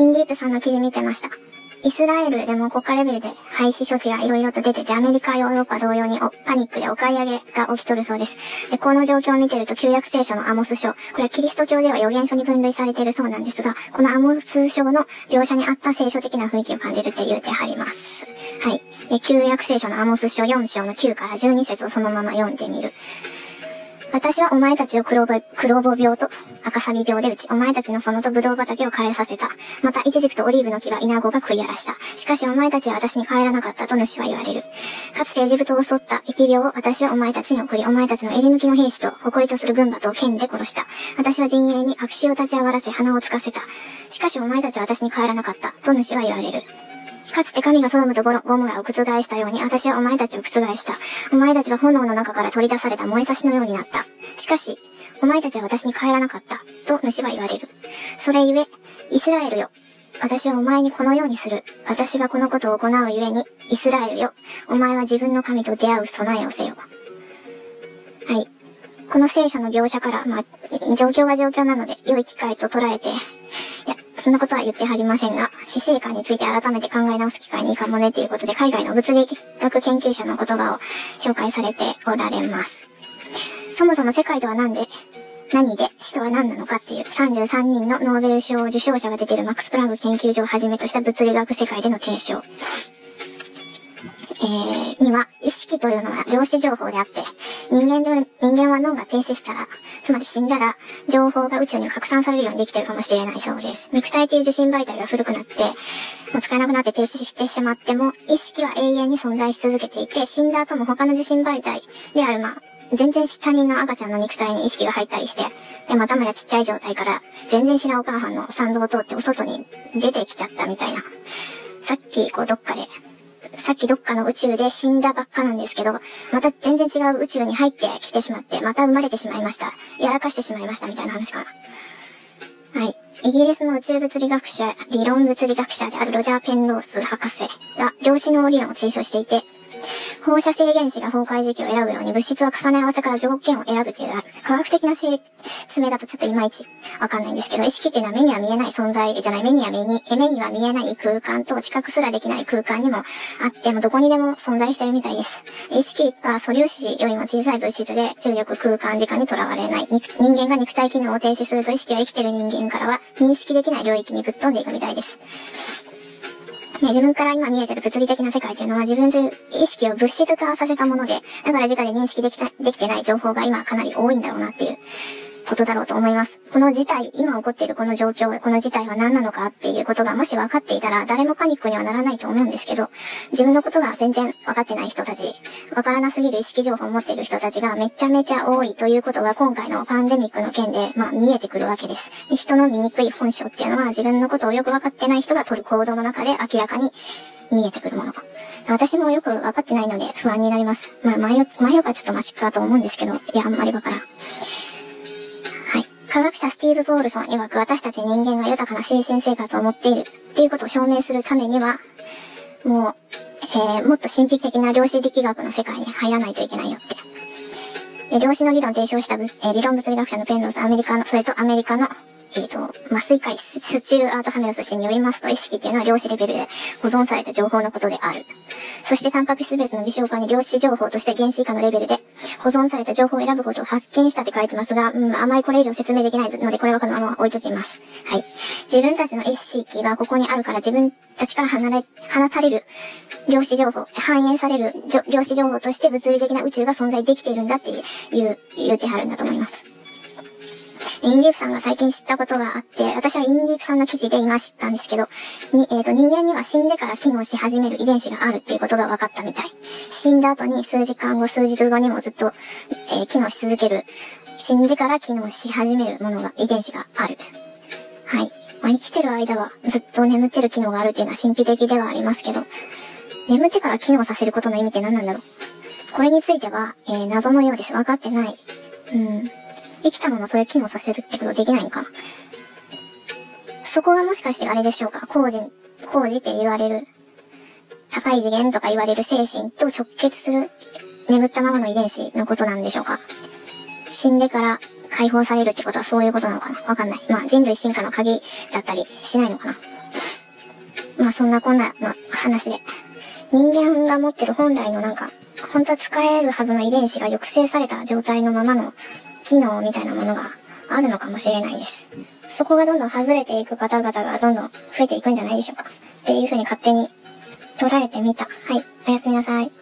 インディープさんの記事見てました。イスラエルでも国家レベルで廃止処置が色々と出てて、アメリカ、ヨーロッパ同様にパニックでお買い上げが起きとるそうです。で、この状況を見てると、旧約聖書のアモス書、これはキリスト教では予言書に分類されているそうなんですが、このアモス書の描写にあった聖書的な雰囲気を感じるって言うてはります。はい。で、旧約聖書のアモス書4章の9から12節をそのまま読んでみる。私はお前たちを黒ぼ、黒ぼ病と赤サビ病で打ち、お前たちの園と葡萄畑を枯れさせた。また、イチジクとオリーブの木は稲子が食い荒らした。しかしお前たちは私に帰らなかったと主は言われる。かつてエジプトを襲った疫病を私はお前たちに送り、お前たちの襟抜きの兵士と誇りとする軍馬と剣で殺した。私は陣営に悪臭を立ち上がらせ鼻をつかせた。しかしお前たちは私に帰らなかったと主は言われる。かつて神がソドムとゴゴモラを覆したように、私はお前たちを覆した。お前たちは炎の中から取り出された燃え差しのようになった。しかし、お前たちは私に帰らなかった。と主は言われる。それゆえ、イスラエルよ。私はお前にこのようにする。私がこのことを行うゆえに、イスラエルよ。お前は自分の神と出会う備えをせよ。はい。この聖書の描写から、まあ、状況が状況なので、良い機会と捉えて、いや、そんなことは言ってはりませんが、死生観について改めて考え直す機会にいいかもねということで、海外の物理学研究者の言葉を紹介されておられます。そもそも世界とは何で、何で死とは何なのかっていう33人のノーベル賞受賞者が出ているマックス・プランク研究所をはじめとした物理学世界での提唱。えー、には、意識というのは量子情報であって、人間と、人間は脳が停止したら、つまり死んだら、情報が宇宙に拡散されるようにできてるかもしれないそうです。肉体という受信媒体が古くなって、もう使えなくなって停止してしまっても、意識は永遠に存在し続けていて、死んだ後も他の受信媒体である、まあ、全然他人の赤ちゃんの肉体に意識が入ったりして、で、またもやちっちゃい状態から、全然知らんお母さんの参道を通ってお外に出てきちゃったみたいな。さっき、こう、どっかで、さっきどっかの宇宙で死んだばっかなんですけど、また全然違う宇宙に入ってきてしまって、また生まれてしまいました。やらかしてしまいましたみたいな話かな。はい。イギリスの宇宙物理学者、理論物理学者であるロジャー・ペンロース博士が量子の理論を提唱していて、放射性原子が崩壊時期を選ぶように物質は重ね合わせから条件を選ぶという科学的な説明だとちょっといまいちわかんないんですけど、意識っていうのは目には見えない存在じゃない、目には目に、目には見えない空間と知覚すらできない空間にもあって、もどこにでも存在してるみたいです。意識は素粒子よりも小さい物質で重力空間時間にとらわれない。人間が肉体機能を停止すると意識は生きてる人間からは認識できない領域にぶっ飛んでいくみたいです。ね、自分から今見えてる物理的な世界というのは自分という意識を物質化させたもので、だから直で認識できた、できてない情報が今かなり多いんだろうなっていうことだろうと思います。この事態、今起こっているこの状況、この事態は何なのかっていうことがもし分かっていたら、誰もパニックにはならないと思うんですけど、自分のことが全然分かってない人たち、分からなすぎる意識情報を持っている人たちがめちゃめちゃ多いということが今回のパンデミックの件で、まあ見えてくるわけです。人の醜い本性っていうのは自分のことをよく分かってない人が取る行動の中で明らかに見えてくるもの。私もよく分かってないので不安になります。まあ、前よ、前よかちょっとマシかと思うんですけど、いや、あんまりわからん。科学者スティーブ・ボールソン曰く私たち人間が豊かな精神生活を持っているっていうことを証明するためには、もう、えー、もっと神秘的な量子力学の世界に入らないといけないよって。で量子の理論を提唱した、えー、理論物理学者のペンローズ、アメリカの、それとアメリカのえっ、ー、と、麻酔科スチューアート・ハメロス氏によりますと、意識っていうのは量子レベルで保存された情報のことである。そして、タンパク質別の微小化に量子情報として原子以下のレベルで保存された情報を選ぶことを発見したって書いてますが、うん、あまりこれ以上説明できないので、これはこのまま置いときます。はい。自分たちの意識がここにあるから、自分たちから離れ、放たれる量子情報、反映される量子情報として物理的な宇宙が存在できているんだっていう、言うてはるんだと思います。インディープさんが最近知ったことがあって、私はインディープさんの記事で今知ったんですけど、に、えっ、ー、と、人間には死んでから機能し始める遺伝子があるっていうことが分かったみたい。死んだ後に数時間後、数日後にもずっと、えー、機能し続ける、死んでから機能し始めるものが、遺伝子がある。はい。まあ、生きてる間はずっと眠ってる機能があるっていうのは神秘的ではありますけど、眠ってから機能させることの意味って何なんだろうこれについては、えー、謎のようです。分かってない。うん。生きたままそれ機能させるってことできないのか？なそこがもしかしてあれでしょうか？工事、工事って言われる、高い次元とか言われる精神と直結する眠ったままの遺伝子のことなんでしょうか？死んでから解放されるってことはそういうことなのかな？わかんない。まあ人類進化の鍵だったりしないのかな？まあそんなこんなの話で。人間が持ってる本来のなんか、本当は使えるはずの遺伝子が抑制された状態のままの機能みたいなものがあるのかもしれないです。そこがどんどん外れていく方々がどんどん増えていくんじゃないでしょうか。っていうふうに勝手に捉えてみた。はい。おやすみなさい。